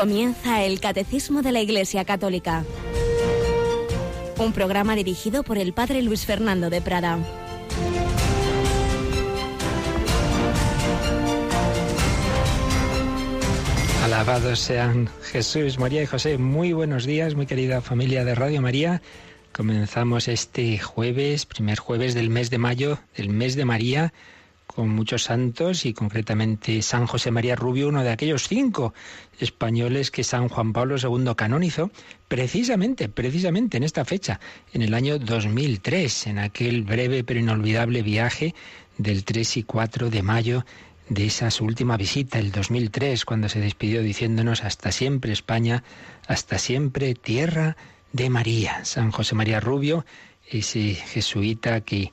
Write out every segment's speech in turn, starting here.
Comienza el Catecismo de la Iglesia Católica. Un programa dirigido por el Padre Luis Fernando de Prada. Alabados sean Jesús, María y José. Muy buenos días, muy querida familia de Radio María. Comenzamos este jueves, primer jueves del mes de mayo, del mes de María con muchos santos y concretamente San José María Rubio, uno de aquellos cinco españoles que San Juan Pablo II canonizó precisamente, precisamente en esta fecha, en el año 2003, en aquel breve pero inolvidable viaje del 3 y 4 de mayo de esa su última visita, el 2003, cuando se despidió diciéndonos hasta siempre España, hasta siempre tierra de María. San José María Rubio, ese jesuita que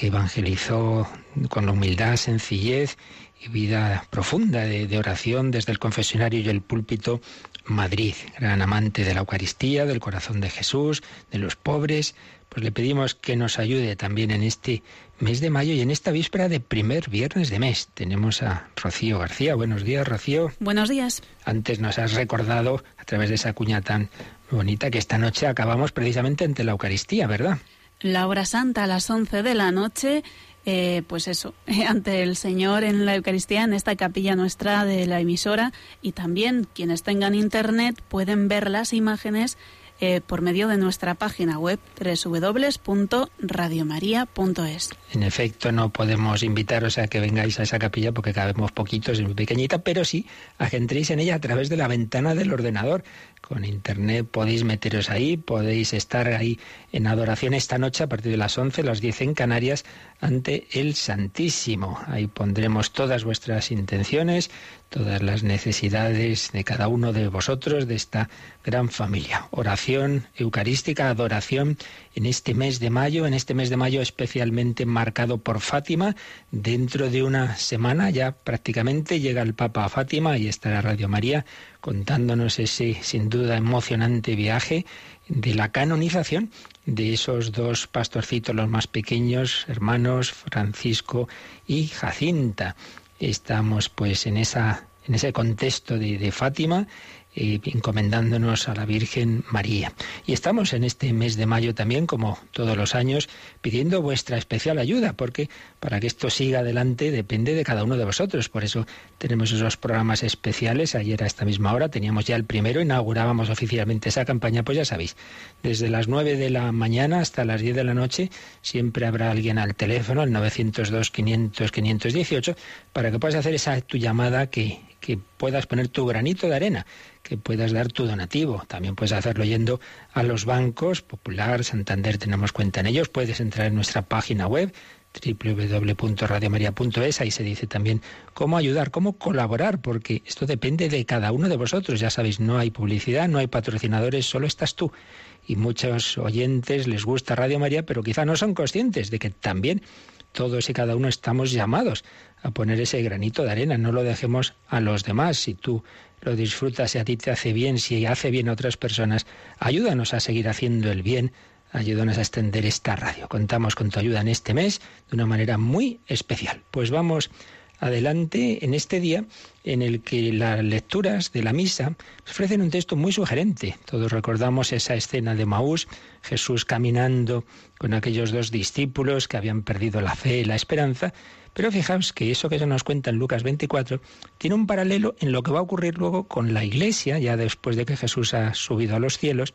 que evangelizó con la humildad, sencillez y vida profunda de, oración desde el confesionario y el púlpito Madrid, gran amante de la Eucaristía, del corazón de Jesús, de los pobres, pues le pedimos que nos ayude también en este mes de mayo y en esta víspera de primer viernes de mes. Tenemos a Rocío García. Buenos días, Rocío. Buenos días. Antes nos has recordado, a través de esa cuña tan bonita, que esta noche acabamos precisamente ante la Eucaristía, ¿verdad? La hora santa a las 11 de la noche, eh, pues eso, ante el Señor en la Eucaristía, en esta capilla nuestra de la emisora, y también quienes tengan internet pueden ver las imágenes eh, por medio de nuestra página web www.radiomaria.es. En efecto, no podemos invitaros a que vengáis a esa capilla porque cabemos poquitos, es muy pequeñita, pero sí a que entréis en ella a través de la ventana del ordenador. Con internet podéis meteros ahí, podéis estar ahí en adoración esta noche a partir de las 11, las 10 en Canarias, ante el Santísimo. Ahí pondremos todas vuestras intenciones, todas las necesidades de cada uno de vosotros, de esta gran familia. Oración eucarística, adoración en este mes de mayo, en este mes de mayo especialmente marcado por Fátima. Dentro de una semana ya prácticamente llega el Papa a Fátima y estará Radio María contándonos ese sin duda emocionante viaje de la canonización de esos dos pastorcitos los más pequeños, hermanos Francisco y Jacinta. Estamos pues en, esa, en ese contexto de, de Fátima eh, encomendándonos a la Virgen María. Y estamos en este mes de mayo también, como todos los años, pidiendo vuestra especial ayuda, porque para que esto siga adelante depende de cada uno de vosotros. Por eso tenemos esos programas especiales. Ayer a esta misma hora teníamos ya el primero, inaugurábamos oficialmente esa campaña, pues ya sabéis, desde las 9 de la mañana hasta las 10 de la noche siempre habrá alguien al teléfono, al 902-500-518, para que puedas hacer esa tu llamada que, que puedas poner tu granito de arena, que puedas dar tu donativo. También puedes hacerlo yendo a los bancos, Popular, Santander, tenemos cuenta en ellos. Puedes entrar en nuestra página web www.radiomaria.es, ahí se dice también cómo ayudar, cómo colaborar, porque esto depende de cada uno de vosotros. Ya sabéis, no hay publicidad, no hay patrocinadores, solo estás tú. Y muchos oyentes les gusta Radio María, pero quizá no son conscientes de que también todos y cada uno estamos llamados a poner ese granito de arena, no lo dejemos a los demás. Si tú lo disfrutas, si a ti te hace bien, si hace bien a otras personas, ayúdanos a seguir haciendo el bien, ayúdanos a extender esta radio. Contamos con tu ayuda en este mes de una manera muy especial. Pues vamos adelante en este día en el que las lecturas de la misa ofrecen un texto muy sugerente. Todos recordamos esa escena de Maús, Jesús caminando con aquellos dos discípulos que habían perdido la fe y la esperanza, pero fijaos que eso que se nos cuenta en Lucas 24 tiene un paralelo en lo que va a ocurrir luego con la iglesia, ya después de que Jesús ha subido a los cielos.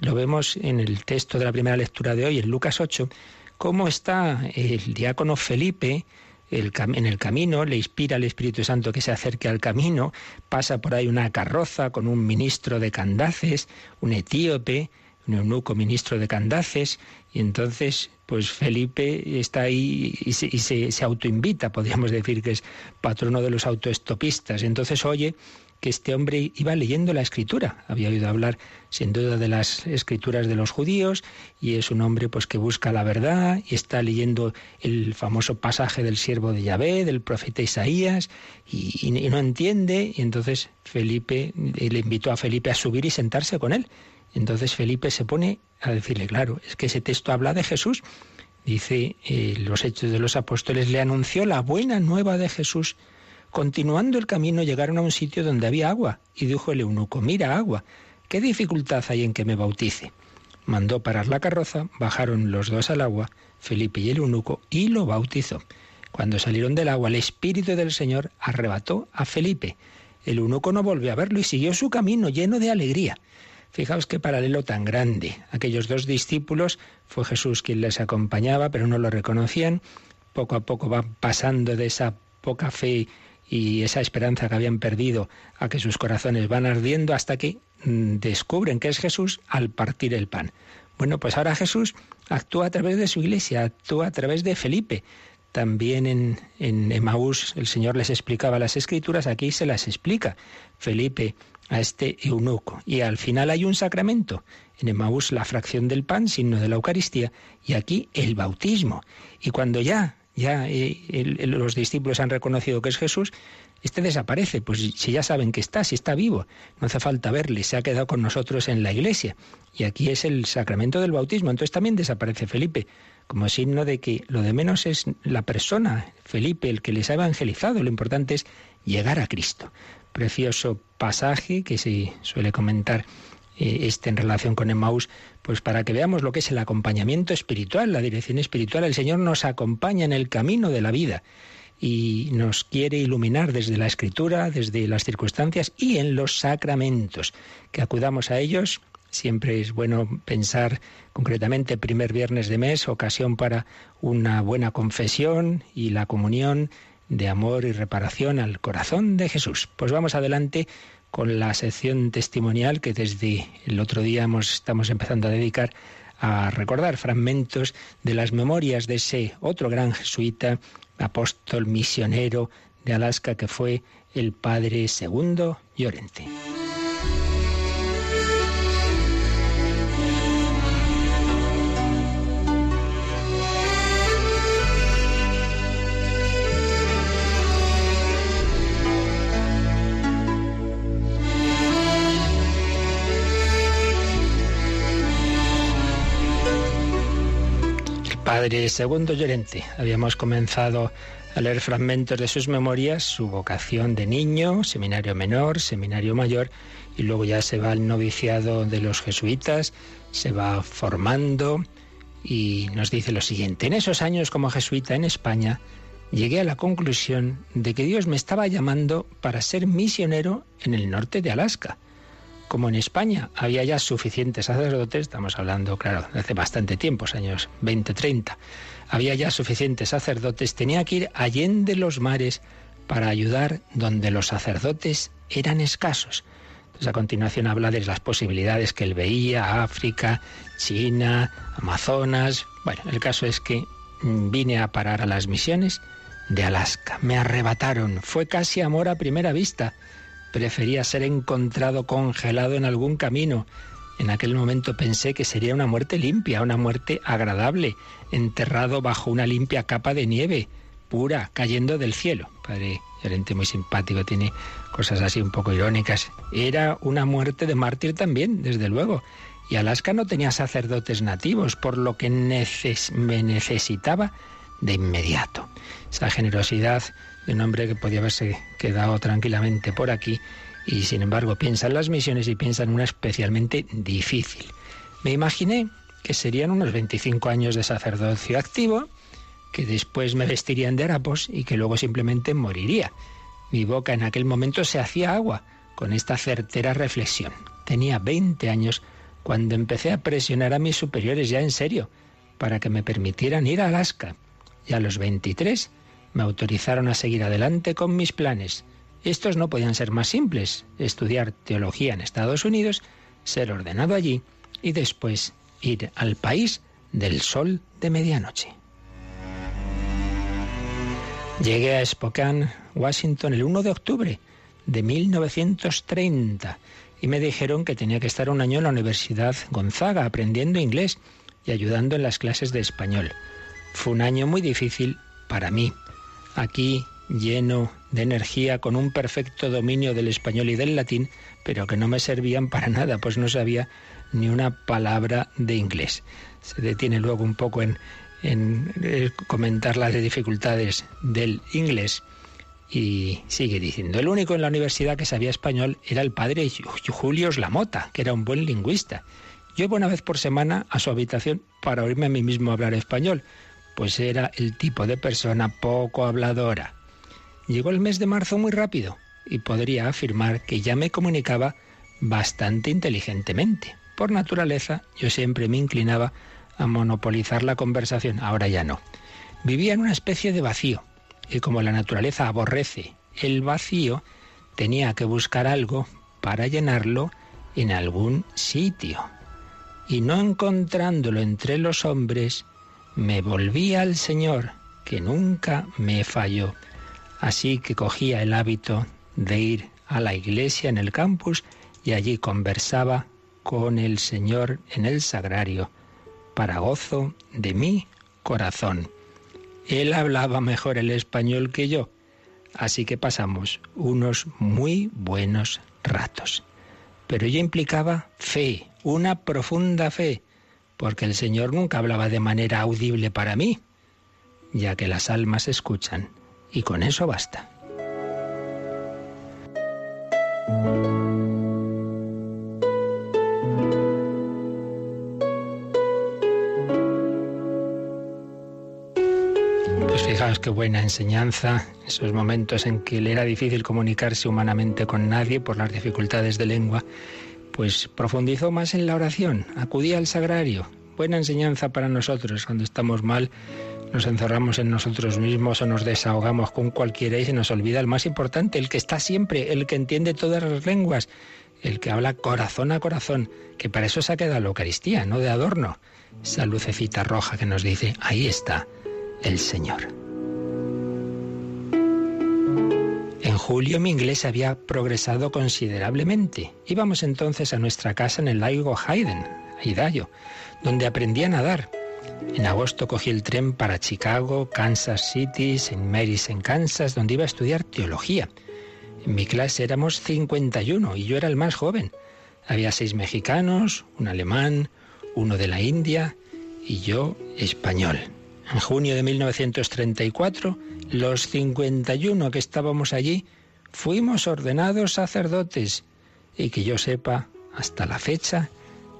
Lo vemos en el texto de la primera lectura de hoy, en Lucas 8, cómo está el diácono Felipe, en el camino, le inspira el Espíritu Santo que se acerque al camino, pasa por ahí una carroza con un ministro de Candaces, un etíope, un eunuco ministro de Candaces, y entonces pues Felipe está ahí y se, se, autoinvita, podríamos decir que es patrono de los autoestopistas. Entonces oye que este hombre iba leyendo la escritura. Había oído hablar sin duda de las escrituras de los judíos y es un hombre pues que busca la verdad y está leyendo el famoso pasaje del siervo de Yahvé, del profeta Isaías y, no entiende y entonces Felipe le invitó a Felipe a subir y sentarse con él. Entonces Felipe se pone a decirle, claro, es que ese texto habla de Jesús. Dice, eh, los hechos de los apóstoles le anunció la buena nueva de Jesús Continuando el camino llegaron a un sitio donde había agua, y dijo el eunuco, mira agua, ¿qué dificultad hay en que me bautice? Mandó parar la carroza, bajaron los dos al agua, Felipe y el eunuco, y lo bautizó. Cuando salieron del agua, el Espíritu del Señor arrebató a Felipe. El eunuco no volvió a verlo y siguió su camino lleno de alegría. Fijaos qué paralelo tan grande. Aquellos dos discípulos fue Jesús quien les acompañaba, pero no lo reconocían. Poco a poco van pasando de esa poca fe y esa esperanza que habían perdido a que sus corazones van ardiendo hasta que mm, descubren que es Jesús al partir el pan. Bueno, pues ahora Jesús actúa a través de su iglesia, actúa a través de Felipe. También en, en Emaús el Señor les explicaba las escrituras, aquí se las explica Felipe a este eunuco. Y al final hay un sacramento. En Emaús la fracción del pan, signo de la Eucaristía, y aquí el bautismo. Y cuando ya, ya eh, los discípulos han reconocido que es Jesús, este desaparece, pues si ya saben que está, si está vivo, no hace falta verle, se ha quedado con nosotros en la iglesia. Y aquí es el sacramento del bautismo, entonces también desaparece Felipe como signo de que lo de menos es la persona, Felipe, el que les ha evangelizado, lo importante es llegar a Cristo. Precioso pasaje que se suele comentar eh, este en relación con Emmaus, pues para que veamos lo que es el acompañamiento espiritual, la dirección espiritual. El Señor nos acompaña en el camino de la vida y nos quiere iluminar desde la escritura, desde las circunstancias y en los sacramentos. Que acudamos a ellos Siempre es bueno pensar concretamente primer viernes de mes, ocasión para una buena confesión y la comunión de amor y reparación al corazón de Jesús. Pues vamos adelante con la sección testimonial que desde el otro día estamos empezando a dedicar a recordar fragmentos de las memorias de ese otro gran jesuita, apóstol misionero de Alaska que fue el padre segundo Llorente. Padre Segundo Llorente. Habíamos comenzado a leer fragmentos de sus memorias, su vocación de niño, seminario menor, seminario mayor, y luego ya se va al noviciado de los jesuitas, se va formando y nos dice lo siguiente. En esos años como jesuita en España, llegué a la conclusión de que Dios me estaba llamando para ser misionero en el norte de Alaska como en España había ya suficientes sacerdotes, estamos hablando, claro, de hace bastante tiempo, años 20, 30, había ya suficientes sacerdotes, tenía que ir allende los mares para ayudar donde los sacerdotes eran escasos. Entonces a continuación habla de las posibilidades que él veía, África, China, Amazonas. Bueno, el caso es que vine a parar a las misiones de Alaska. Me arrebataron, fue casi amor a primera vista. Prefería ser encontrado congelado en algún camino. En aquel momento pensé que sería una muerte limpia, una muerte agradable, enterrado bajo una limpia capa de nieve, pura, cayendo del cielo. Padre Llorente muy simpático, tiene cosas así un poco irónicas. Era una muerte de mártir también, desde luego. Y Alaska no tenía sacerdotes nativos, por lo que me necesitaba de inmediato. Esa generosidad un hombre que podía haberse quedado tranquilamente por aquí y sin embargo piensa en las misiones y piensa en una especialmente difícil. Me imaginé que serían unos 25 años de sacerdocio activo, que después me vestirían de harapos y que luego simplemente moriría. Mi boca en aquel momento se hacía agua con esta certera reflexión. Tenía 20 años cuando empecé a presionar a mis superiores ya en serio para que me permitieran ir a Alaska. Y a los 23 me autorizaron a seguir adelante con mis planes. Estos no podían ser más simples, estudiar teología en Estados Unidos, ser ordenado allí y después ir al país del sol de medianoche. Llegué a Spokane, Washington, el 1 de octubre de 1930 y me dijeron que tenía que estar un año en la Universidad Gonzaga aprendiendo inglés y ayudando en las clases de español. Fue un año muy difícil para mí aquí lleno de energía, con un perfecto dominio del español y del latín, pero que no me servían para nada, pues no sabía ni una palabra de inglés. Se detiene luego un poco en, en comentar las dificultades del inglés, Y sigue diciendo, el único en la universidad que sabía español era el padre Julio Lamota, que era un buen lingüista. Yo iba una vez por semana a su habitación para oírme a mí mismo hablar español, pues era el tipo de persona poco habladora. Llegó el mes de marzo muy rápido y podría afirmar que ya me comunicaba bastante inteligentemente. Por naturaleza, yo siempre me inclinaba a monopolizar la conversación, ahora ya no. Vivía en una especie de vacío, y como la naturaleza aborrece el vacío, tenía que buscar algo para llenarlo en algún sitio. Y no encontrándolo entre los hombres, me volví al Señor, que nunca me falló. Así que cogía el hábito de ir a la iglesia en el campus y allí conversaba con el Señor en el sagrario, para gozo de mi corazón. Él hablaba mejor el español que yo, así que pasamos unos muy buenos ratos. Pero ello implicaba fe, una profunda fe, porque el Señor nunca hablaba de manera audible para mí, ya que las almas escuchan, y con eso basta. qué buena enseñanza, esos momentos en que le era difícil comunicarse humanamente con nadie por las dificultades de lengua, pues profundizó más en la oración, acudía al sagrario. Buena enseñanza para nosotros cuando estamos mal, nos encerramos en nosotros mismos o nos desahogamos con cualquiera y se nos olvida el más importante, el que está siempre, el que entiende todas las lenguas, el que habla corazón a corazón, que para eso se ha quedado la Eucaristía, no de adorno. Esa lucecita roja que nos dice, ahí está el Señor. Julio mi inglés había progresado considerablemente. Íbamos entonces a nuestra casa en el lago Hayden, Idaho, donde aprendí a nadar. En agosto cogí el tren para Chicago, Kansas City, St. Mary's en Kansas, donde iba a estudiar teología. En mi clase éramos 51 y yo era el más joven. Había seis mexicanos, un alemán, uno de la India y yo español. En junio de 1934, los 51 que estábamos allí fuimos ordenados sacerdotes y que yo sepa, hasta la fecha,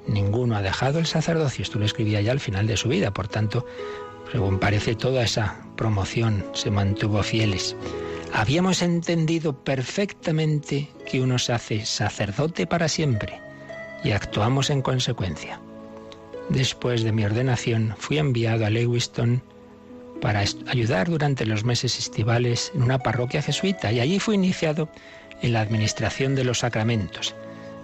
ninguno ha dejado el sacerdocio. Esto lo escribía ya al final de su vida, por tanto, según parece, toda esa promoción se mantuvo fieles. Habíamos entendido perfectamente que uno se hace sacerdote para siempre y actuamos en consecuencia. Después de mi ordenación fui enviado a Lewiston para ayudar durante los meses estivales en una parroquia jesuita y allí fui iniciado en la administración de los sacramentos.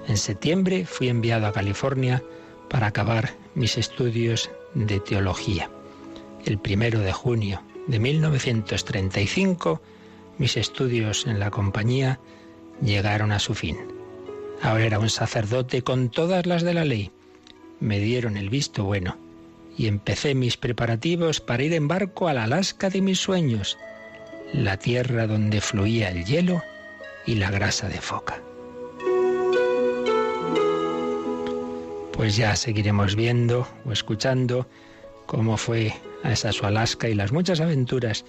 En septiembre fui enviado a California para acabar mis estudios de teología. El primero de junio de 1935 mis estudios en la compañía llegaron a su fin. Ahora era un sacerdote con todas las de la ley. Me dieron el visto bueno y empecé mis preparativos para ir en barco al Alaska de mis sueños, la tierra donde fluía el hielo y la grasa de foca. Pues ya seguiremos viendo o escuchando cómo fue a esa su Alaska y las muchas aventuras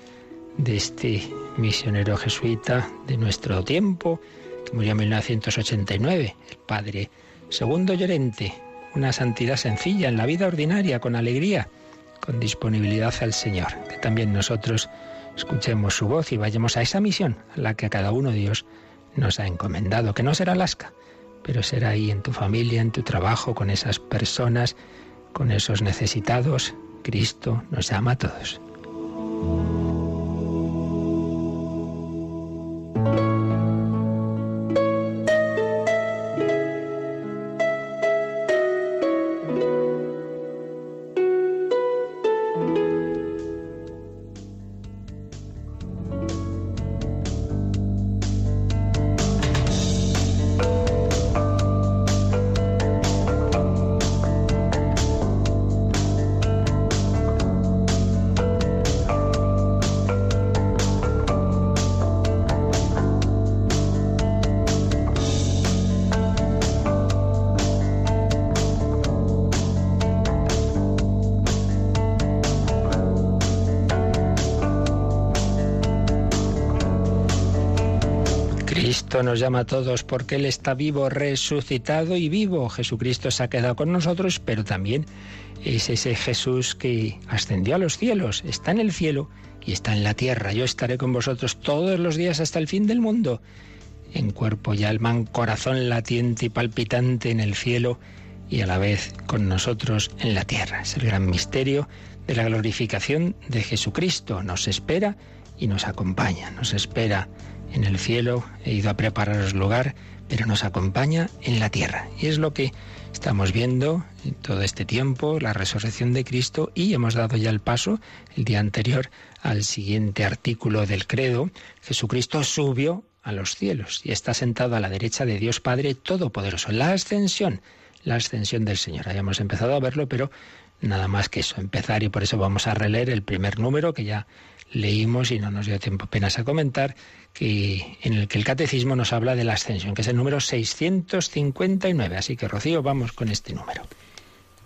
de este misionero jesuita de nuestro tiempo, que murió en 1989, el padre Segundo Llorente, una santidad sencilla en la vida ordinaria, con alegría, con disponibilidad al Señor. Que también nosotros escuchemos su voz y vayamos a esa misión a la que a cada uno Dios nos ha encomendado, que no será Alaska, pero será ahí en tu familia, en tu trabajo, con esas personas, con esos necesitados. Cristo nos ama a todos. Nos llama a todos porque Él está vivo, resucitado y vivo. Jesucristo se ha quedado con nosotros, pero también es ese Jesús que ascendió a los cielos, está en el cielo y está en la tierra. Yo estaré con vosotros todos los días hasta el fin del mundo, en cuerpo y alma, en corazón latiente y palpitante en el cielo y a la vez con nosotros en la tierra. Es el gran misterio de la glorificación de Jesucristo. Nos espera y nos acompaña. Nos espera en el cielo, he ido a prepararos lugar, pero nos acompaña en la tierra. Y es lo que estamos viendo en todo este tiempo, la resurrección de Cristo, y hemos dado ya el paso el día anterior al siguiente artículo del credo. Jesucristo subió a los cielos y está sentado a la derecha de Dios Padre Todopoderoso. La ascensión, la ascensión del Señor. Habíamos empezado a verlo, pero nada más que eso, empezar y por eso vamos a releer el primer número que ya leímos y no nos dio tiempo apenas a comentar, que, en el que el catecismo nos habla de la ascensión, que es el número 659. Así que, Rocío, vamos con este número.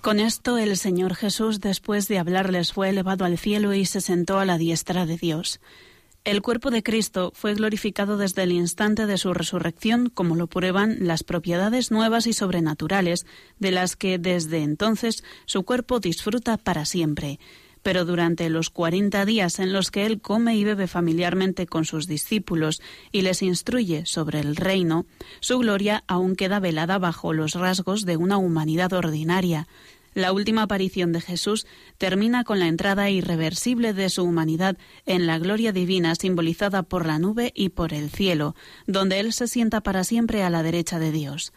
Con esto el Señor Jesús, después de hablarles, fue elevado al cielo y se sentó a la diestra de Dios. El cuerpo de Cristo fue glorificado desde el instante de su resurrección, como lo prueban las propiedades nuevas y sobrenaturales, de las que desde entonces su cuerpo disfruta para siempre pero durante los cuarenta días en los que él come y bebe familiarmente con sus discípulos y les instruye sobre el reino, su gloria aún queda velada bajo los rasgos de una humanidad ordinaria. La última aparición de Jesús termina con la entrada irreversible de su humanidad en la gloria divina simbolizada por la nube y por el cielo, donde Él se sienta para siempre a la derecha de Dios.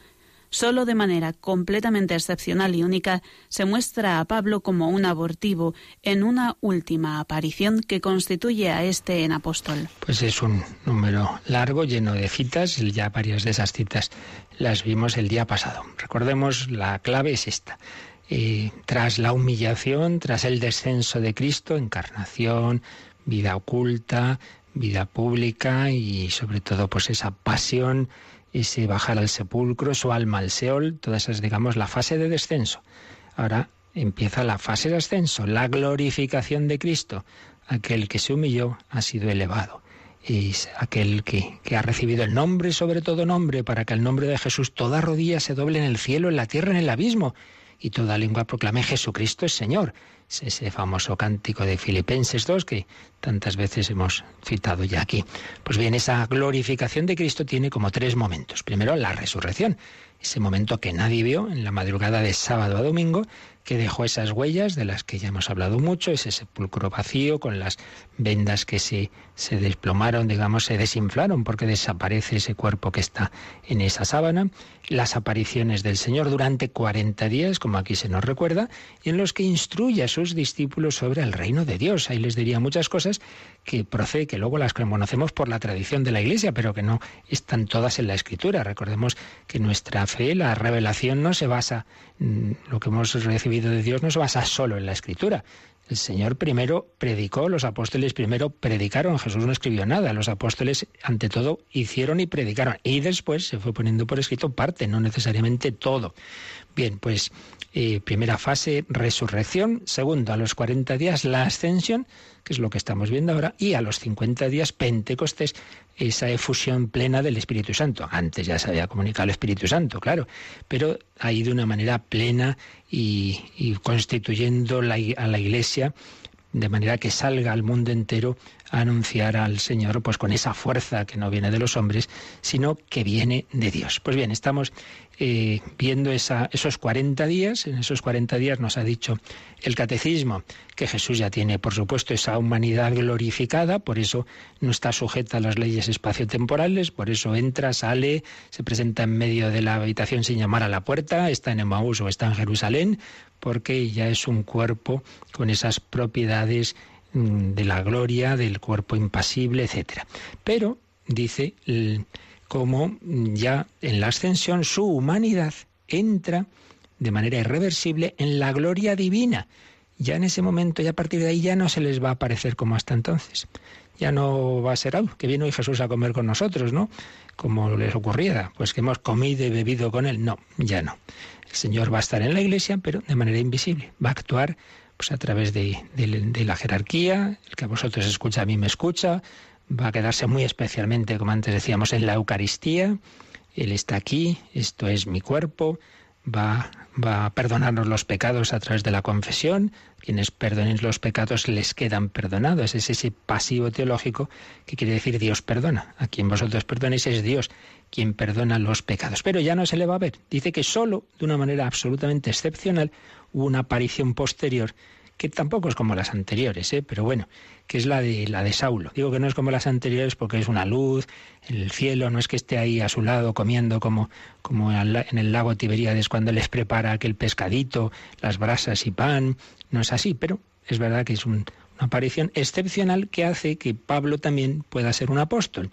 Solo de manera completamente excepcional y única se muestra a Pablo como un abortivo en una última aparición que constituye a este en apóstol. Pues es un número largo, lleno de citas, ya varias de esas citas las vimos el día pasado. Recordemos, la clave es esta. Eh, tras la humillación, tras el descenso de Cristo, encarnación, vida oculta, vida pública y sobre todo pues esa pasión ese bajar al sepulcro, su alma al Seol, todas esas, digamos, la fase de descenso. Ahora empieza la fase de ascenso, la glorificación de Cristo. Aquel que se humilló ha sido elevado. Es aquel que, que ha recibido el nombre sobre todo nombre, para que al nombre de Jesús toda rodilla se doble en el cielo, en la tierra, en el abismo, y toda lengua proclame Jesucristo es Señor ese famoso cántico de Filipenses 2 que tantas veces hemos citado ya aquí. Pues bien, esa glorificación de Cristo tiene como tres momentos. Primero, la resurrección, ese momento que nadie vio en la madrugada de sábado a domingo, que dejó esas huellas de las que ya hemos hablado mucho, ese sepulcro vacío con las vendas que se, se desplomaron, digamos, se desinflaron porque desaparece ese cuerpo que está en esa sábana, las apariciones del Señor durante 40 días, como aquí se nos recuerda, y en los que instruye a sus discípulos sobre el reino de Dios. Ahí les diría muchas cosas que procede, que luego las conocemos por la tradición de la Iglesia, pero que no están todas en la Escritura. Recordemos que nuestra fe, la revelación, no se basa, mm, lo que hemos recibido de Dios no se basa solo en la Escritura. El Señor primero predicó, los apóstoles primero predicaron, Jesús no escribió nada, los apóstoles ante todo hicieron y predicaron, y después se fue poniendo por escrito parte, no necesariamente todo. Bien, pues eh, primera fase, resurrección. Segundo, a los 40 días, la ascensión, que es lo que estamos viendo ahora. Y a los 50 días, Pentecostés, esa efusión plena del Espíritu Santo. Antes ya se había comunicado el Espíritu Santo, claro, pero ahí de una manera plena y, constituyendo a la Iglesia de manera que salga al mundo entero a anunciar al Señor pues con esa fuerza que no viene de los hombres, sino que viene de Dios. Pues bien, estamos eh, viendo esos 40 días, en esos 40 días nos ha dicho el catecismo que Jesús ya tiene, por supuesto, esa humanidad glorificada, por eso no está sujeta a las leyes espaciotemporales, por eso entra, sale, se presenta en medio de la habitación sin llamar a la puerta, está en Emmaús o está en Jerusalén, porque ya es un cuerpo con esas propiedades mm, de la gloria, del cuerpo impasible, etc. Pero, dice, como ya en la ascensión su humanidad entra de manera irreversible en la gloria divina. Ya en ese momento, ya a partir de ahí, ya no se les va a parecer como hasta entonces. Ya no va a ser, algo que viene hoy Jesús a comer con nosotros, ¿no? Como les ocurriera, pues que hemos comido y bebido con Él. No, ya no. El Señor va a estar en la iglesia, pero de manera invisible. Va a actuar pues, a través de, la jerarquía, el que a vosotros escucha, a mí me escucha, va a quedarse muy especialmente, como antes decíamos, en la Eucaristía. Él está aquí, esto es mi cuerpo, va, va a perdonarnos los pecados a través de la confesión. Quienes perdonen los pecados les quedan perdonados. Es ese pasivo teológico que quiere decir Dios perdona. A quien vosotros perdonéis es Dios quien perdona los pecados. Pero ya no se le va a ver. Dice que solo, de una manera absolutamente excepcional, hubo una aparición posterior que tampoco es como las anteriores, ¿eh? pero bueno, que es la de la de Saulo. Digo que no es como las anteriores porque es una luz el cielo, no es que esté ahí a su lado comiendo como, como en el lago Tiberíades cuando les prepara aquel pescadito, las brasas y pan, no es así, pero es verdad que es una aparición excepcional que hace que Pablo también pueda ser un apóstol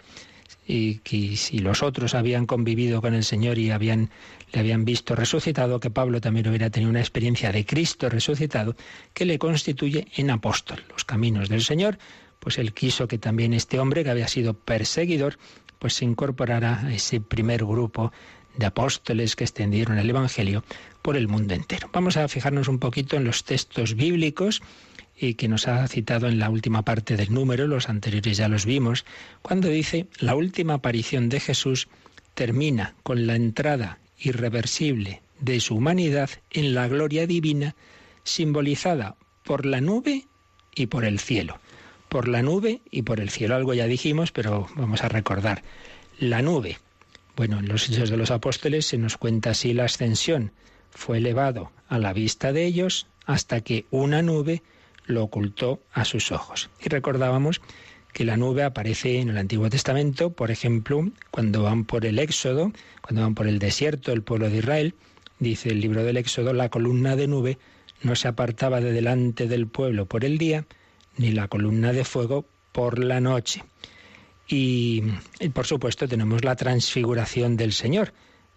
y que si los otros habían convivido con el Señor y habían, le habían visto resucitado, que Pablo también hubiera tenido una experiencia de Cristo resucitado que le constituye en apóstol. Los caminos del Señor, pues él quiso que también este hombre que había sido perseguidor, pues se incorporara a ese primer grupo de apóstoles que extendieron el Evangelio por el mundo entero. Vamos a fijarnos un poquito en los textos bíblicos y que nos ha citado en la última parte del número, los anteriores ya los vimos, cuando dice, la última aparición de Jesús termina con la entrada irreversible de su humanidad en la gloria divina, simbolizada por la nube y por el cielo. Por la nube y por el cielo. Algo ya dijimos, pero vamos a recordar. La nube. Bueno, en los Hechos de los Apóstoles se nos cuenta así la ascensión. Fue elevado a la vista de ellos hasta que una nube lo ocultó a sus ojos. Y recordábamos que la nube aparece en el Antiguo Testamento, por ejemplo, cuando van por el Éxodo, cuando van por el desierto, el pueblo de Israel, dice el libro del Éxodo, la columna de nube no se apartaba de delante del pueblo por el día, ni la columna de fuego por la noche. Y, y, por supuesto tenemos la transfiguración del Señor.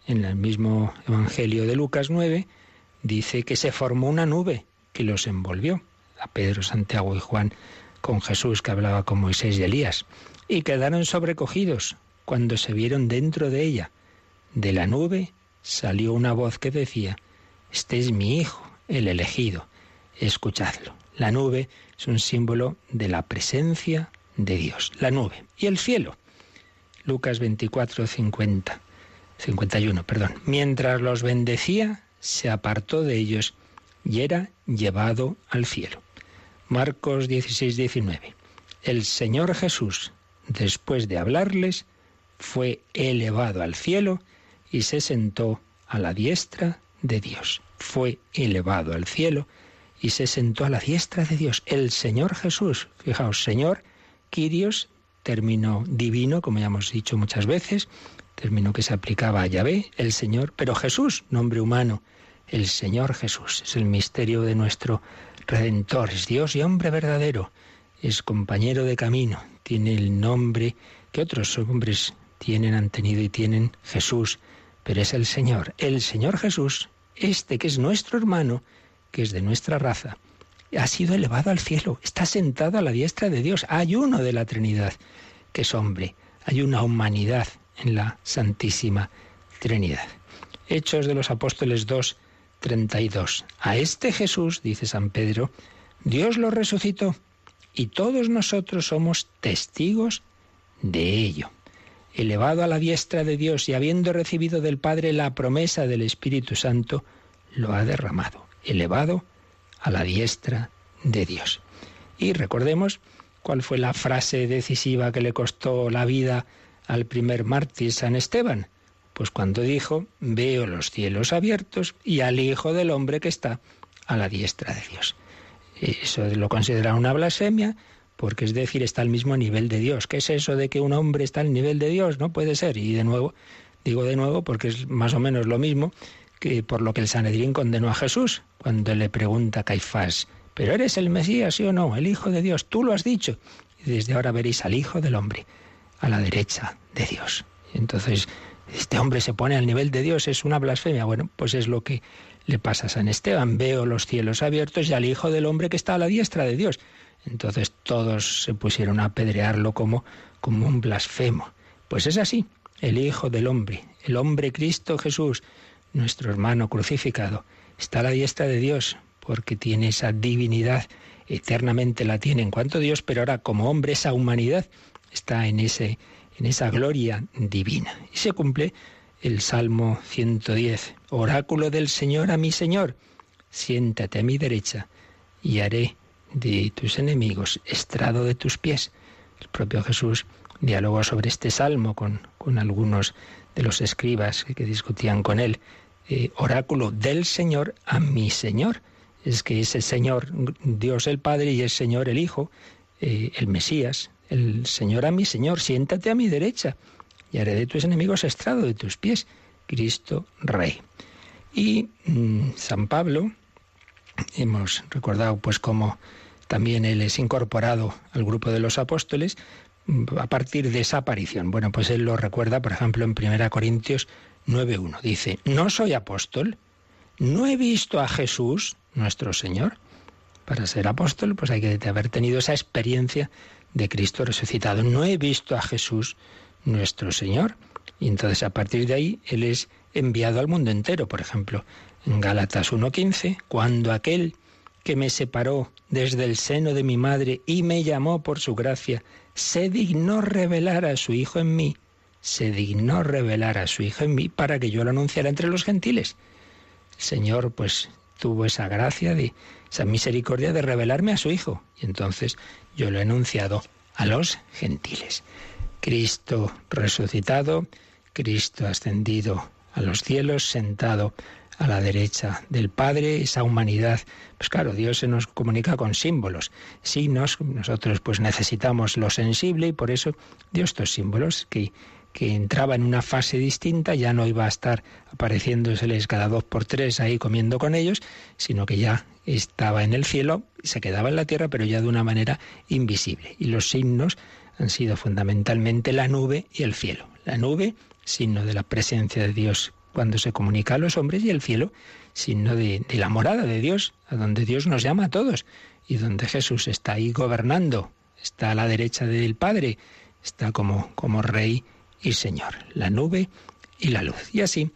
En el mismo Evangelio de Lucas 9 dice que se formó una nube que los envolvió a Pedro, Santiago y Juan con Jesús que hablaba con Moisés y Elías, y quedaron sobrecogidos cuando se vieron dentro de ella. De la nube salió una voz que decía, Este es mi Hijo, el elegido, escuchadlo. La nube es un símbolo de la presencia de Dios, la nube. Y el cielo. Lucas 24, 50, 51, perdón. Mientras los bendecía, se apartó de ellos y era llevado al cielo. Marcos 16, 19. El Señor Jesús, después de hablarles, fue elevado al cielo y se sentó a la diestra de Dios. Fue elevado al cielo y se sentó a la diestra de Dios. El Señor Jesús, fijaos, Señor, Quirios, término divino, como ya hemos dicho muchas veces, término que se aplicaba a Yahvé, el Señor, pero Jesús, nombre humano, el Señor Jesús, es el misterio de nuestro Redentor, es Dios y hombre verdadero, es compañero de camino, tiene el nombre que otros hombres tienen, han tenido y tienen Jesús, pero es el Señor, el Señor Jesús, este que es nuestro hermano, que es de nuestra raza, ha sido elevado al cielo, está sentado a la diestra de Dios. Hay uno de la Trinidad, que es hombre, hay una humanidad en la Santísima Trinidad. Hechos de los Apóstoles 2, 32. A este Jesús, dice San Pedro, Dios lo resucitó y todos nosotros somos testigos de ello. Elevado a la diestra de Dios y habiendo recibido del Padre la promesa del Espíritu Santo, lo ha derramado, elevado a la diestra de Dios. Y recordemos cuál fue la frase decisiva que le costó la vida al primer mártir San Esteban. Pues cuando dijo, veo los cielos abiertos y al Hijo del Hombre que está a la diestra de Dios. Eso lo considera una blasfemia, porque es decir, está al mismo nivel de Dios. ¿Qué es eso de que un hombre está al nivel de Dios? No puede ser. Y de nuevo, digo de nuevo porque es más o menos lo mismo que por lo que el Sanedrín condenó a Jesús, cuando le pregunta a Caifás, ¿pero eres el Mesías, sí o no? El Hijo de Dios, tú lo has dicho. Y desde ahora veréis al Hijo del Hombre, a la derecha de Dios. Entonces este hombre se pone al nivel de Dios, es una blasfemia. Bueno, pues es lo que le pasa a San Esteban. Veo los cielos abiertos y al Hijo del Hombre que está a la diestra de Dios. Entonces todos se pusieron a apedrearlo como, como un blasfemo. Pues es así, el Hijo del Hombre, el hombre Cristo Jesús, nuestro hermano crucificado, está a la diestra de Dios porque tiene esa divinidad, eternamente la tiene en cuanto Dios, pero ahora como hombre esa humanidad está en, ese, en esa gloria divina. Y se cumple el Salmo 110, oráculo del Señor a mi Señor, siéntate a mi derecha y haré de tus enemigos estrado de tus pies. El propio Jesús dialogó sobre este salmo con, con algunos de los escribas que, discutían con él. Eh, oráculo del Señor a mi Señor. Es que ese Señor, Dios el Padre y el Señor el Hijo, eh, el Mesías, el Señor a mi Señor, siéntate a mi derecha y haré de tus enemigos estrado de tus pies, Cristo Rey. Y mm, San Pablo, hemos recordado pues cómo también él es incorporado al grupo de los apóstoles mm, a partir de esa aparición. Bueno, pues él lo recuerda, por ejemplo, en 1 Corintios 9.1. Dice, no soy apóstol, no he visto a Jesús, nuestro Señor. Para ser apóstol, pues hay que haber tenido esa experiencia de Cristo resucitado. No he visto a Jesús, nuestro Señor. Y entonces a partir de ahí Él es enviado al mundo entero. Por ejemplo, en Gálatas 1.15, cuando aquel que me separó desde el seno de mi madre y me llamó por su gracia, se dignó revelar a su Hijo en mí, se dignó revelar a su Hijo en mí para que yo lo anunciara entre los gentiles. Señor pues tuvo esa gracia, de, esa misericordia de revelarme a su Hijo, y entonces yo lo he anunciado a los gentiles. Cristo resucitado, Cristo ascendido a los cielos, sentado a la derecha del Padre, esa humanidad. Pues claro, Dios se nos comunica con símbolos, signos, nosotros pues necesitamos lo sensible y por eso dio estos símbolos que, que entraba en una fase distinta, ya no iba a estar apareciéndoseles cada dos por tres ahí comiendo con ellos, sino que ya estaba en el cielo, se quedaba en la tierra, pero ya de una manera invisible. Y los signos han sido fundamentalmente la nube y el cielo. La nube, signo de la presencia de Dios cuando se comunica a los hombres, y el cielo, signo de, la morada de Dios, a donde Dios nos llama a todos, y donde Jesús está ahí gobernando, está a la derecha del Padre, está como, como Rey y Señor, la nube y la luz. Y así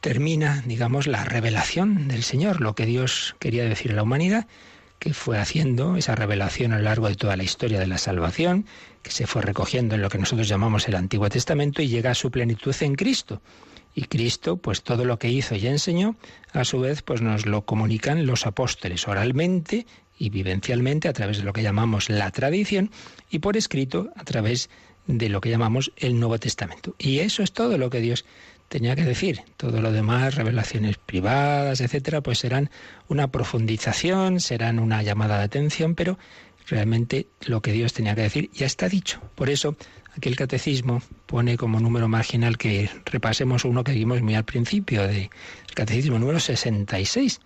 termina, digamos, la revelación del Señor, lo que Dios quería decir a la humanidad, que fue haciendo esa revelación a lo largo de toda la historia de la salvación, que se fue recogiendo en lo que nosotros llamamos el Antiguo Testamento y llega a su plenitud en Cristo. Y Cristo, pues todo lo que hizo y enseñó, a su vez, pues nos lo comunican los apóstoles oralmente y vivencialmente a través de lo que llamamos la tradición y por escrito a través de lo que llamamos el Nuevo Testamento. Y eso es todo lo que Dios tenía que decir. Todo lo demás, revelaciones privadas, etcétera, pues serán una profundización, serán una llamada de atención, pero realmente lo que Dios tenía que decir ya está dicho. Por eso, aquí el catecismo pone como número marginal que repasemos uno que vimos muy al principio del catecismo número 66,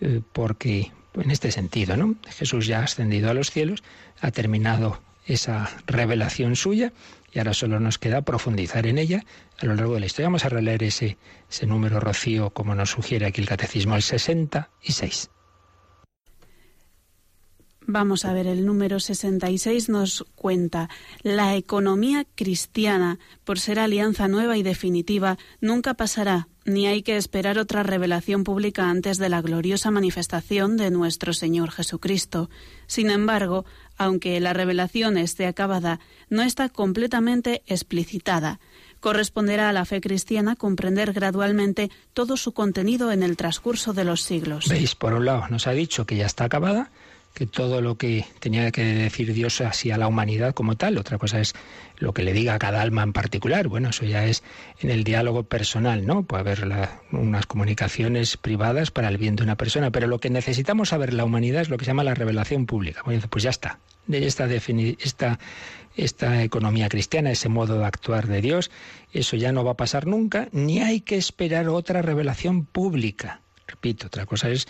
eh, porque en este sentido, ¿no? Jesús ya ha ascendido a los cielos, ha terminado esa revelación suya y ahora solo nos queda profundizar en ella a lo largo de la historia. Vamos a releer ese, ese número, Rocío, como nos sugiere aquí el Catecismo, el 66. Vamos a ver, el número 66 nos cuenta, la economía cristiana, por ser alianza nueva y definitiva, nunca pasará, ni hay que esperar otra revelación pública antes de la gloriosa manifestación de nuestro Señor Jesucristo. Sin embargo, aunque la revelación esté acabada, no está completamente explicitada. Corresponderá a la fe cristiana comprender gradualmente todo su contenido en el transcurso de los siglos. Veis, por un lado, nos ha dicho que ya está acabada, que todo lo que tenía que decir Dios así a la humanidad como tal. Otra cosa es lo que le diga a cada alma en particular. Bueno, eso ya es en el diálogo personal, ¿no? Puede haber unas comunicaciones privadas para el bien de una persona, pero lo que necesitamos saber la humanidad es lo que se llama la revelación pública. Bueno, pues ya está. Esta, esta, esta economía cristiana, ese modo de actuar de Dios, eso ya no va a pasar nunca, ni hay que esperar otra revelación pública. Repito, otra cosa es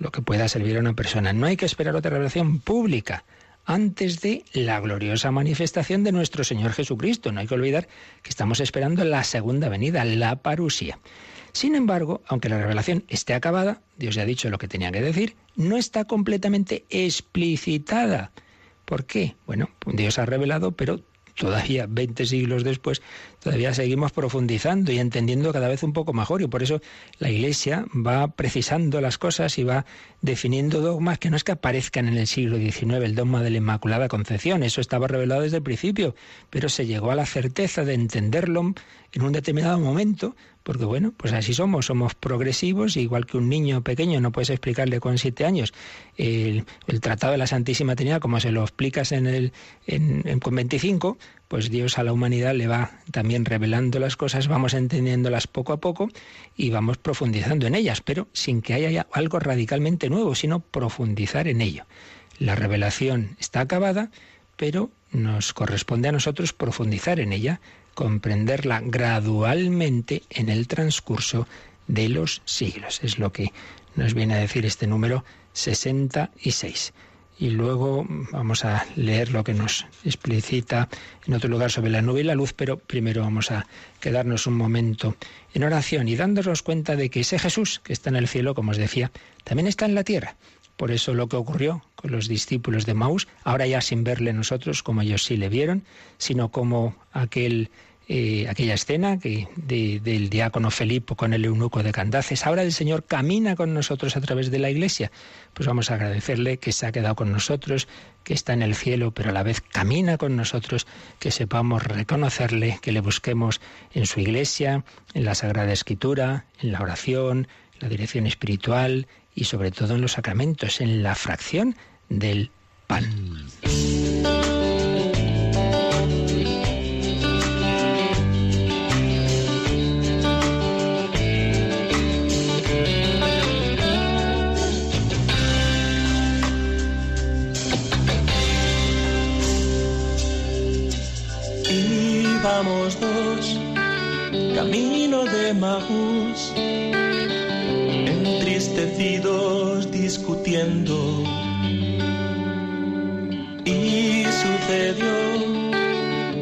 lo que pueda servir a una persona. No hay que esperar otra revelación pública antes de la gloriosa manifestación de nuestro Señor Jesucristo. No hay que olvidar que estamos esperando la segunda venida, la parusía. Sin embargo, aunque la revelación esté acabada, Dios ya ha dicho lo que tenía que decir, no está completamente explicitada. ¿Por qué? Bueno, Dios ha revelado, pero todavía 20 siglos después, todavía seguimos profundizando y entendiendo cada vez un poco mejor. Y por eso la Iglesia va precisando las cosas y va definiendo dogmas que no es que aparezcan en el siglo XIX, el dogma de la Inmaculada Concepción, eso estaba revelado desde el principio, pero se llegó a la certeza de entenderlo en un determinado momento, porque bueno, pues así somos, somos progresivos, igual que un niño pequeño no puedes explicarle con siete años el, Tratado de la Santísima Trinidad como se lo explicas en el en, con 25, pues Dios a la humanidad le va también revelando las cosas, vamos entendiéndolas poco a poco y vamos profundizando en ellas, pero sin que haya algo radicalmente nuevo, sino profundizar en ello. La revelación está acabada, pero nos corresponde a nosotros profundizar en ella, comprenderla gradualmente en el transcurso de los siglos. Es lo que nos viene a decir este número 66. Y luego vamos a leer lo que nos explicita en otro lugar sobre la nube y la luz, pero primero vamos a quedarnos un momento en oración y dándonos cuenta de que ese Jesús que está en el cielo, como os decía, también está en la tierra. Por eso lo que ocurrió con los discípulos de Maús, ahora ya sin verle nosotros como ellos sí le vieron, sino como aquel eh, aquella escena que, del diácono Felipe con el eunuco de Candaces. Ahora el Señor camina con nosotros a través de la iglesia. Pues vamos a agradecerle que se ha quedado con nosotros, que está en el cielo, pero a la vez camina con nosotros, que sepamos reconocerle, que le busquemos en su iglesia, en la Sagrada Escritura, en la oración, en la dirección espiritual y sobre todo en los sacramentos, en la fracción del pan. Camino de Maús, entristecidos discutiendo. Y sucedió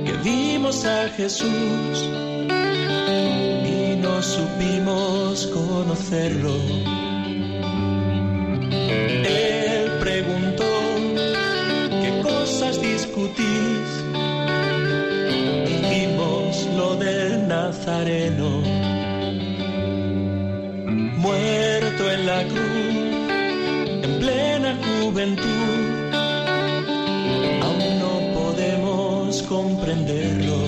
que vimos a Jesús y no supimos conocerlo. Él preguntó, ¿qué cosas discutís? lo del Nazareno, muerto en la cruz, en plena juventud, aún no podemos comprenderlo.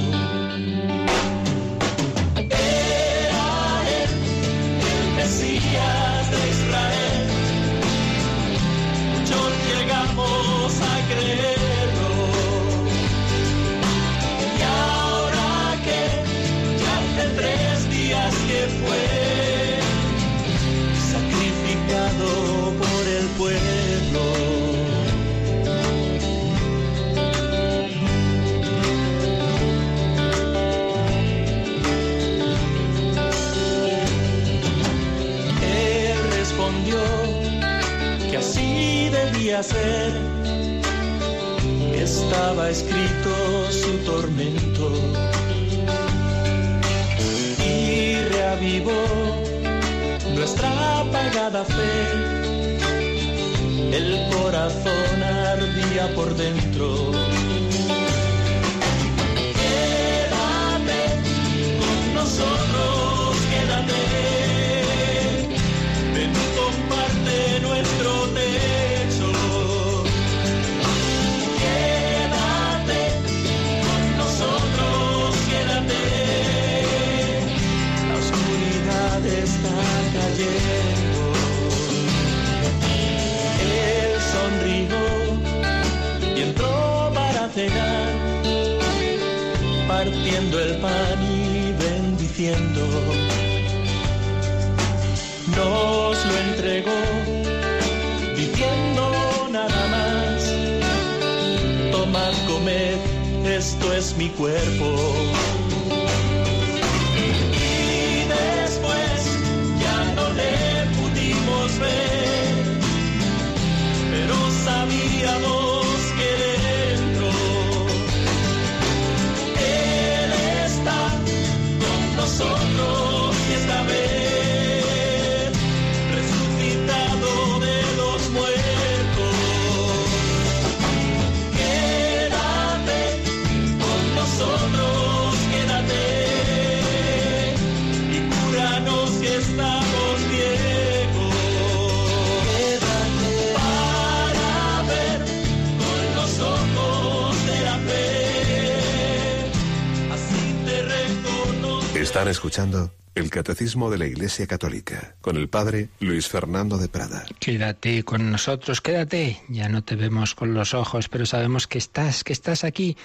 Escuchando el Catecismo de la Iglesia Católica con el Padre Luis Fernando de Prada. Quédate con nosotros, quédate. Ya no te vemos con los ojos, pero sabemos que estás, que estás aquí.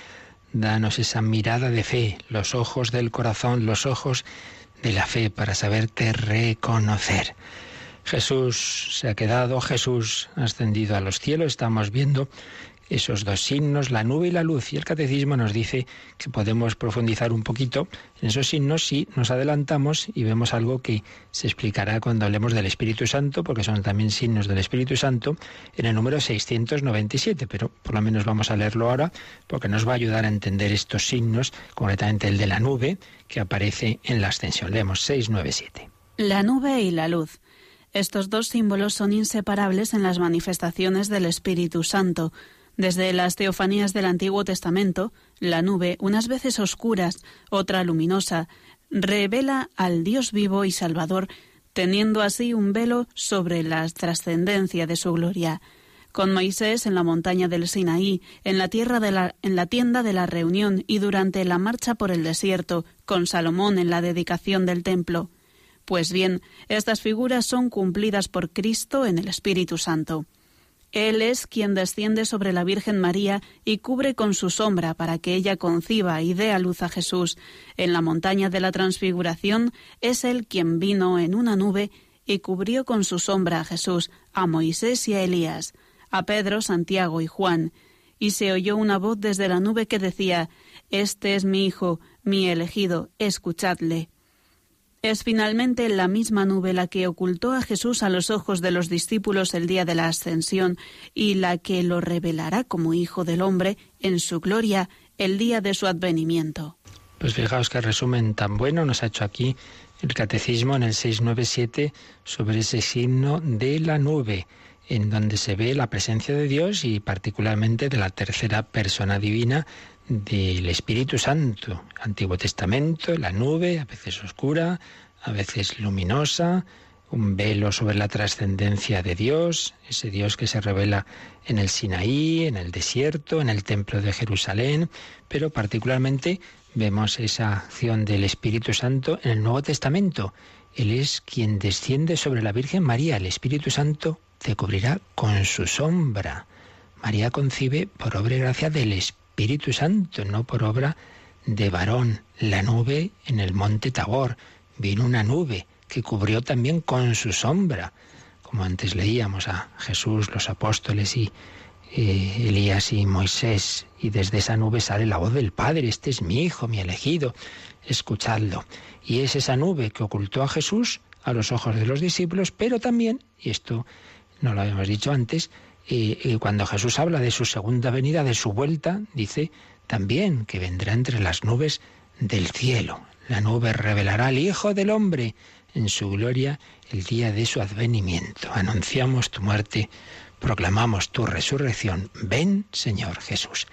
Danos esa mirada de fe, los ojos del corazón, los ojos de la fe para saberte reconocer. Jesús se ha quedado, Jesús ha ascendido a los cielos, estamos viendo esos dos signos, la nube y la luz. Y el catecismo nos dice que podemos profundizar un poquito en esos signos si nos adelantamos y vemos algo que se explicará cuando hablemos del Espíritu Santo, porque son también signos del Espíritu Santo, en el número 697. Pero por lo menos vamos a leerlo ahora, porque nos va a ayudar a entender estos signos, concretamente el de la nube, que aparece en la ascensión. Leemos 697. La nube y la luz. Estos dos símbolos son inseparables en las manifestaciones del Espíritu Santo desde las teofanías del Antiguo Testamento, la nube, unas veces oscuras, otra luminosa, revela al Dios vivo y Salvador, teniendo así un velo sobre la trascendencia de su gloria. Con Moisés en la montaña del Sinaí, en la, tierra de la, en la tienda de la reunión y durante la marcha por el desierto, con Salomón en la dedicación del templo. Pues bien, estas figuras son cumplidas por Cristo en el Espíritu Santo. Él es quien desciende sobre la Virgen María y cubre con su sombra para que ella conciba y dé a luz a Jesús. En la montaña de la transfiguración es Él quien vino en una nube y cubrió con su sombra a Jesús, a Moisés y a Elías, a Pedro, Santiago y Juan. Y se oyó una voz desde la nube que decía, Este es mi Hijo, mi elegido, escuchadle. Es finalmente la misma nube la que ocultó a Jesús a los ojos de los discípulos el día de la ascensión y la que lo revelará como Hijo del Hombre en su gloria el día de su advenimiento. Pues fijaos qué resumen tan bueno nos ha hecho aquí el Catecismo en el 697 sobre ese signo de la nube, en donde se ve la presencia de Dios y particularmente de la tercera persona divina del Espíritu Santo. Antiguo Testamento, la nube, a veces oscura, a veces luminosa, un velo sobre la trascendencia de Dios, ese Dios que se revela en el Sinaí, en el desierto, en el templo de Jerusalén, pero particularmente vemos esa acción del Espíritu Santo en el Nuevo Testamento. Él es quien desciende sobre la Virgen María. El Espíritu Santo te cubrirá con su sombra. María concibe por obra y gracia del Espíritu Espíritu Santo, no por obra de varón. La nube en el monte Tabor. Vino una nube que cubrió también con su sombra. Como antes leíamos a Jesús, los apóstoles y Elías y Moisés. Y desde esa nube sale la voz del Padre. Este es mi Hijo, mi elegido. Escuchadlo. Y es esa nube que ocultó a Jesús a los ojos de los discípulos, pero también, y esto no lo habíamos dicho antes, y, cuando Jesús habla de su segunda venida, de su vuelta, dice también que vendrá entre las nubes del cielo. La nube revelará al Hijo del Hombre en su gloria el día de su advenimiento. Anunciamos tu muerte, proclamamos tu resurrección. Ven, Señor Jesús.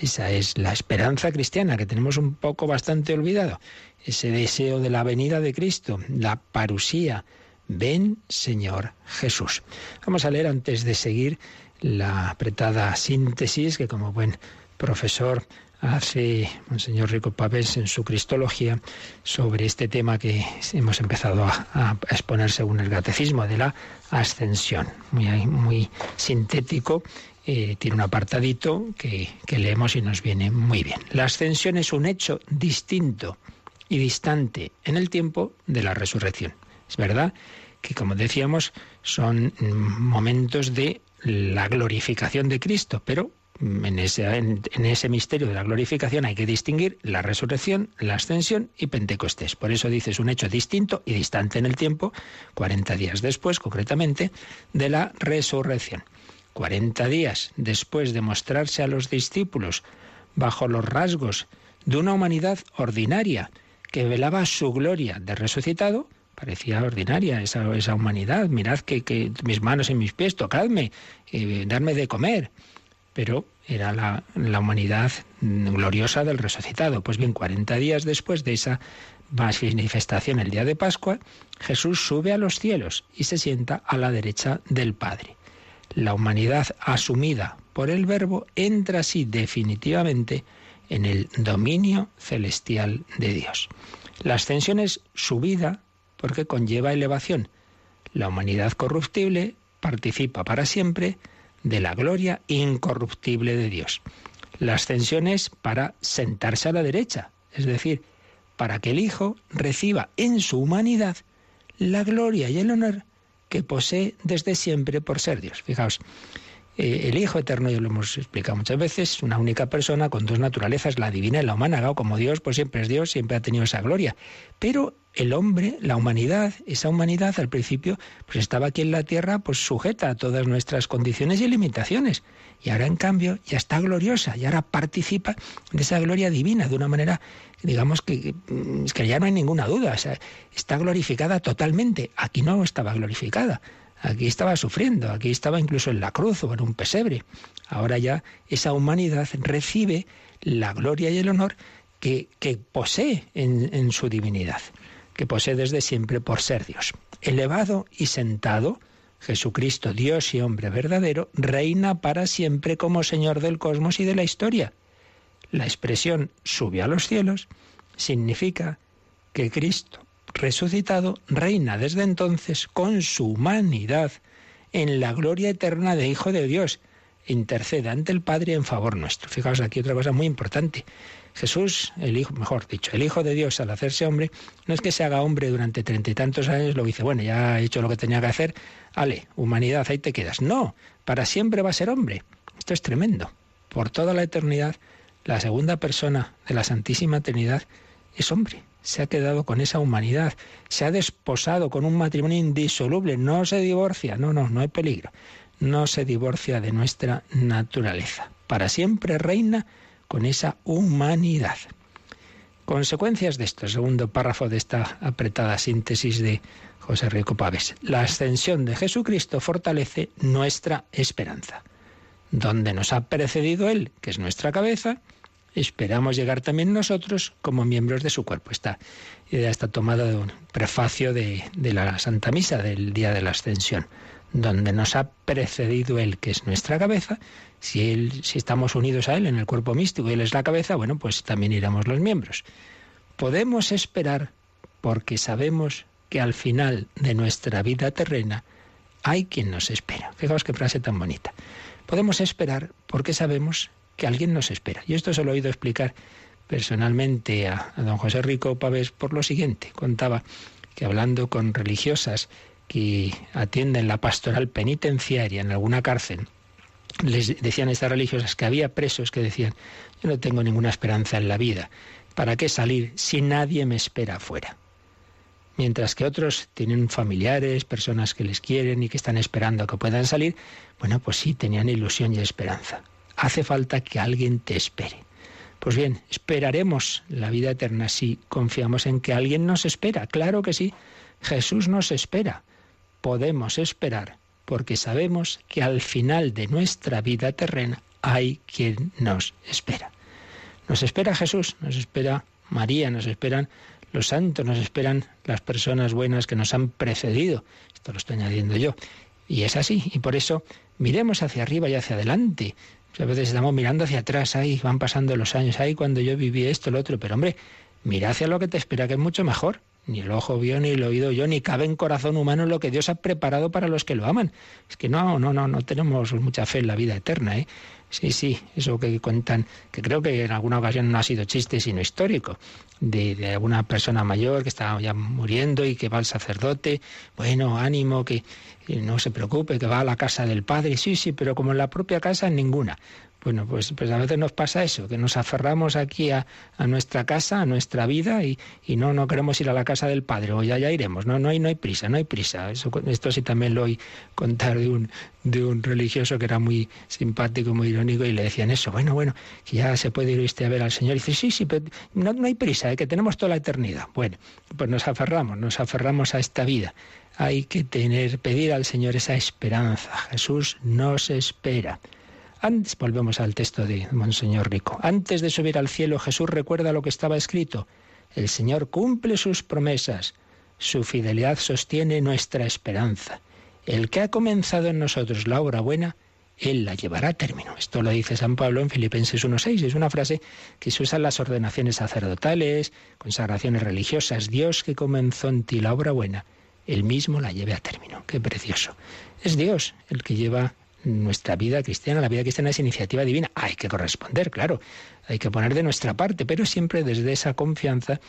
Esa es la esperanza cristiana que tenemos un poco bastante olvidado. Ese deseo de la venida de Cristo, la parusía, Ven, Señor Jesús. Vamos a leer antes de seguir la apretada síntesis que como buen profesor hace Monseñor Rico Pavés en su Cristología sobre este tema que hemos empezado a, exponer según el catecismo de la ascensión. Muy, muy sintético, eh, tiene un apartadito que, que leemos y nos viene muy bien. La ascensión es un hecho distinto y distante en el tiempo de la resurrección. Es verdad que como decíamos son momentos de la glorificación de Cristo, pero en ese, en, ese, misterio de la glorificación hay que distinguir la resurrección, la ascensión y Pentecostés. Por eso dice es un hecho distinto y distante en el tiempo, 40 días después concretamente, de la resurrección. 40 días después de mostrarse a los discípulos bajo los rasgos de una humanidad ordinaria que velaba su gloria de resucitado, parecía ordinaria esa, esa humanidad. Mirad que, mis manos en mis pies, tocadme, eh, darme de comer. Pero era la, la, humanidad gloriosa del resucitado. Pues bien, 40 días después de esa manifestación, el día de Pascua, Jesús sube a los cielos y se sienta a la derecha del Padre. La humanidad asumida por el Verbo entra así definitivamente en el dominio celestial de Dios. La ascensión es subida porque conlleva elevación. La humanidad corruptible participa para siempre de la gloria incorruptible de Dios. La ascensión es para sentarse a la derecha, es decir, para que el Hijo reciba en su humanidad la gloria y el honor que posee desde siempre por ser Dios. Fijaos, eh, el Hijo Eterno, ya lo hemos explicado muchas veces, una única persona con dos naturalezas, la divina y la humana, como Dios, pues siempre es Dios, siempre ha tenido esa gloria. Pero el hombre, la humanidad, esa humanidad al principio, pues estaba aquí en la tierra, pues sujeta a todas nuestras condiciones y limitaciones. Y ahora, en cambio, ya está gloriosa, y ahora participa de esa gloria divina de una manera, digamos que, que ya no hay ninguna duda, está glorificada totalmente. Aquí no estaba glorificada. Aquí estaba sufriendo, aquí estaba incluso en la cruz o en un pesebre. Ahora ya esa humanidad recibe la gloria y el honor que, posee en, su divinidad, que posee desde siempre por ser Dios. Elevado y sentado, Jesucristo, Dios y hombre verdadero, reina para siempre como Señor del cosmos y de la historia. La expresión sube a los cielos significa que Cristo, resucitado, reina desde entonces con su humanidad en la gloria eterna de Hijo de Dios. Intercede ante el Padre en favor nuestro. Fijaos aquí otra cosa muy importante. Jesús, el Hijo, mejor dicho, el Hijo de Dios al hacerse hombre, no es que se haga hombre durante treinta y tantos años, lo dice, bueno, ya he hecho lo que tenía que hacer, ale, humanidad, ahí te quedas. No, para siempre va a ser hombre. Esto es tremendo. Por toda la eternidad, la segunda persona de la Santísima Trinidad es hombre se ha quedado con esa humanidad, se ha desposado con un matrimonio indisoluble, no se divorcia, no, no, no hay peligro, no se divorcia de nuestra naturaleza. Para siempre reina con esa humanidad. Consecuencias de esto, segundo párrafo de esta apretada síntesis de José Rico Pávez. La ascensión de Jesucristo fortalece nuestra esperanza. Donde nos ha precedido Él, que es nuestra cabeza, esperamos llegar también nosotros como miembros de su cuerpo. Esta idea está tomada de un prefacio de, la Santa Misa del día de la Ascensión, donde nos ha precedido Él, que es nuestra cabeza. Si, él, si estamos unidos a Él en el cuerpo místico y Él es la cabeza, bueno, pues también iremos los miembros. Podemos esperar porque sabemos que al final de nuestra vida terrena hay quien nos espera. Fijaos qué frase tan bonita. Podemos esperar porque sabemos que alguien nos espera. Y esto se lo he oído explicar personalmente a, don José Rico Pavés por lo siguiente. Contaba que hablando con religiosas que atienden la pastoral penitenciaria en alguna cárcel, les decían estas religiosas que había presos que decían, yo no tengo ninguna esperanza en la vida, ¿para qué salir si nadie me espera afuera? Mientras que otros tienen familiares, personas que les quieren y que están esperando a que puedan salir, bueno, pues sí, tenían ilusión y esperanza hace falta que alguien te espere. Pues bien, esperaremos la vida eterna si confiamos en que alguien nos espera. Claro que sí, Jesús nos espera. Podemos esperar porque sabemos que al final de nuestra vida terrena hay quien nos espera. Nos espera Jesús, nos espera María, nos esperan los santos, nos esperan las personas buenas que nos han precedido. Esto lo estoy añadiendo yo. Y es así, y por eso miremos hacia arriba y hacia adelante. A veces estamos mirando hacia atrás, ahí van pasando los años, ahí cuando yo viví esto, lo otro, pero hombre, mira hacia lo que te espera, que es mucho mejor. Ni el ojo vio, ni el oído yo, ni cabe en corazón humano lo que Dios ha preparado para los que lo aman. Es que no, no, no, no tenemos mucha fe en la vida eterna, ¿eh? Sí, sí, eso que cuentan, que creo que en alguna ocasión no ha sido chiste, sino histórico, de, de alguna persona mayor que está ya muriendo y que va al sacerdote, bueno, ánimo, que no se preocupe, que va a la casa del Padre, sí, sí, pero como en la propia casa, ninguna. Bueno, pues, pues a veces nos pasa eso, que nos aferramos aquí a, nuestra casa, a nuestra vida y, no, no queremos ir a la casa del Padre, o ya, ya iremos, no, no, hay, no hay prisa, no hay prisa. Eso, esto sí también lo oí contar de un, de un religioso que era muy simpático, muy irónico y le decían eso, bueno, bueno, que ya se puede ir usted a ver al Señor. Dice, sí, sí, pero no, no hay prisa, ¿eh? que tenemos toda la eternidad. Bueno, pues nos aferramos, nos aferramos a esta vida hay que tener, pedir al Señor esa esperanza. Jesús nos espera. Antes, volvemos al texto de Monseñor Rico. Antes de subir al cielo, Jesús recuerda lo que estaba escrito. El Señor cumple sus promesas. Su fidelidad sostiene nuestra esperanza. El que ha comenzado en nosotros la obra buena, Él la llevará a término. Esto lo dice San Pablo en Filipenses 1.6. Es una frase que se usa en las ordenaciones sacerdotales, consagraciones religiosas. Dios que comenzó en ti la obra buena, Él mismo la lleve a término. Qué precioso. Es Dios el que lleva nuestra vida cristiana, la vida cristiana es iniciativa divina. Hay que corresponder, claro, hay que poner de nuestra parte, pero siempre desde esa confianza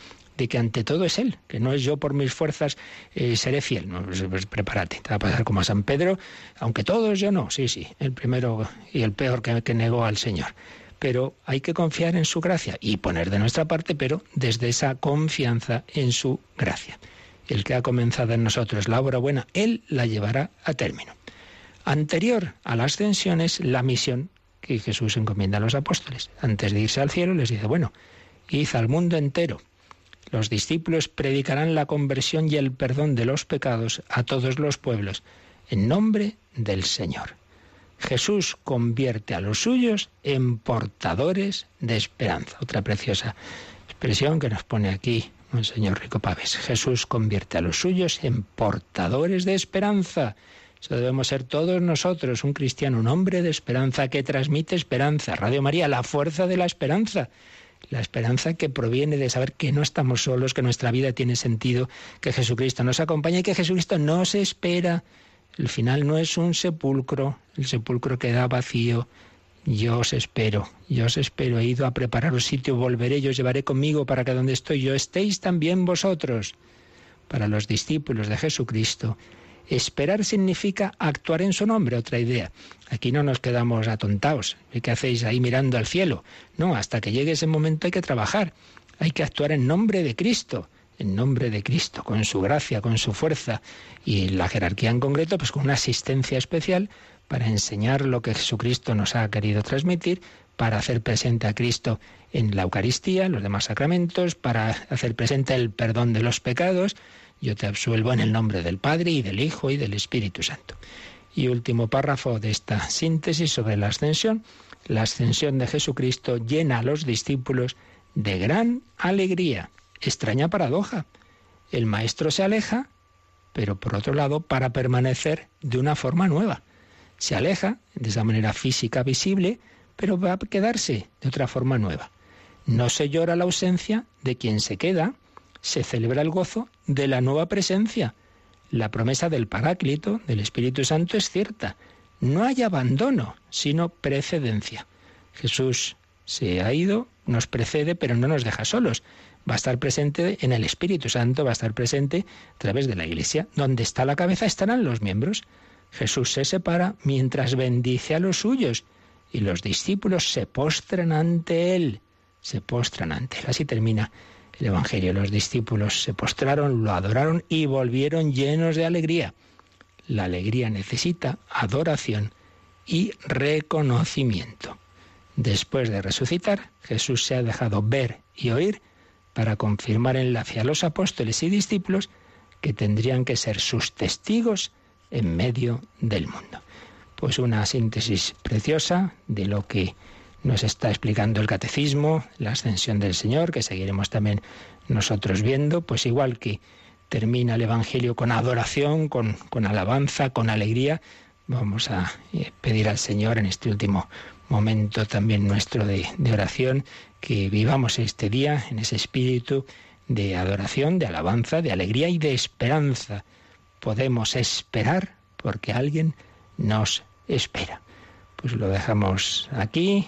que ante todo es Él, que no es yo por mis fuerzas eh, seré fiel. No, pues, pues, prepárate, te va a pasar como a San Pedro, aunque todos yo no, sí, sí, el primero y el peor que, que negó al Señor. Pero hay que confiar en su gracia y poner de nuestra parte, pero desde esa confianza en su gracia. El que ha comenzado en nosotros la obra buena, Él la llevará a término. Anterior a la ascensión es la misión que Jesús encomienda a los apóstoles. Antes de irse al cielo les dice, bueno, id al mundo entero. Los discípulos predicarán la conversión y el perdón de los pecados a todos los pueblos, en nombre del Señor. Jesús convierte a los suyos en portadores de esperanza. Otra preciosa expresión que nos pone aquí Monseñor Rico Paves. Jesús convierte a los suyos en portadores de esperanza. Eso debemos ser todos nosotros, un cristiano, un hombre de esperanza que transmite esperanza. Radio María, la fuerza de la esperanza. La esperanza que proviene de saber que no estamos solos, que nuestra vida tiene sentido, que Jesucristo nos acompaña y que Jesucristo nos espera. El final no es un sepulcro, el sepulcro queda vacío. Yo os espero, yo os espero. He ido a prepararos sitio, volveré, yo os llevaré conmigo para que donde estoy yo estéis también vosotros. Para los discípulos de Jesucristo, Esperar significa actuar en su nombre, otra idea. Aquí no nos quedamos atontados. ¿Qué hacéis ahí mirando al cielo? No, hasta que llegue ese momento hay que trabajar. Hay que actuar en nombre de Cristo, en nombre de Cristo, con su gracia, con su fuerza y la jerarquía en concreto, pues con una asistencia especial para enseñar lo que Jesucristo nos ha querido transmitir, para hacer presente a Cristo en la Eucaristía, en los demás sacramentos, para hacer presente el perdón de los pecados, yo te absuelvo en el nombre del Padre y del Hijo y del Espíritu Santo. Y último párrafo de esta síntesis sobre la ascensión. La ascensión de Jesucristo llena a los discípulos de gran alegría. Extraña paradoja. El Maestro se aleja, pero por otro lado, para permanecer de una forma nueva. Se aleja de esa manera física visible, pero va a quedarse de otra forma nueva. No se llora la ausencia de quien se queda, se celebra el gozo de la nueva presencia. La promesa del Paráclito, del Espíritu Santo, es cierta. No hay abandono, sino precedencia. Jesús se ha ido, nos precede, pero no nos deja solos. Va a estar presente en el Espíritu Santo, va a estar presente a través de la Iglesia. Donde está la cabeza estarán los miembros. Jesús se separa mientras bendice a los suyos y los discípulos se postran ante Él. Se postran ante Él. Así termina el Evangelio. Los discípulos se postraron, lo adoraron y volvieron llenos de alegría. La alegría necesita adoración y reconocimiento. Después de resucitar, Jesús se ha dejado ver y oír para confirmar enlace a los apóstoles y discípulos que tendrían que ser sus testigos en medio del mundo. Pues una síntesis preciosa de lo que nos está explicando el catecismo, la ascensión del Señor, que seguiremos también nosotros viendo, pues igual que termina el Evangelio con adoración, con, con alabanza, con alegría, vamos a eh, pedir al Señor en este último momento también nuestro de, de oración, que vivamos este día en ese espíritu de adoración, de alabanza, de alegría y de esperanza. Podemos esperar porque alguien nos espera. Pues lo dejamos aquí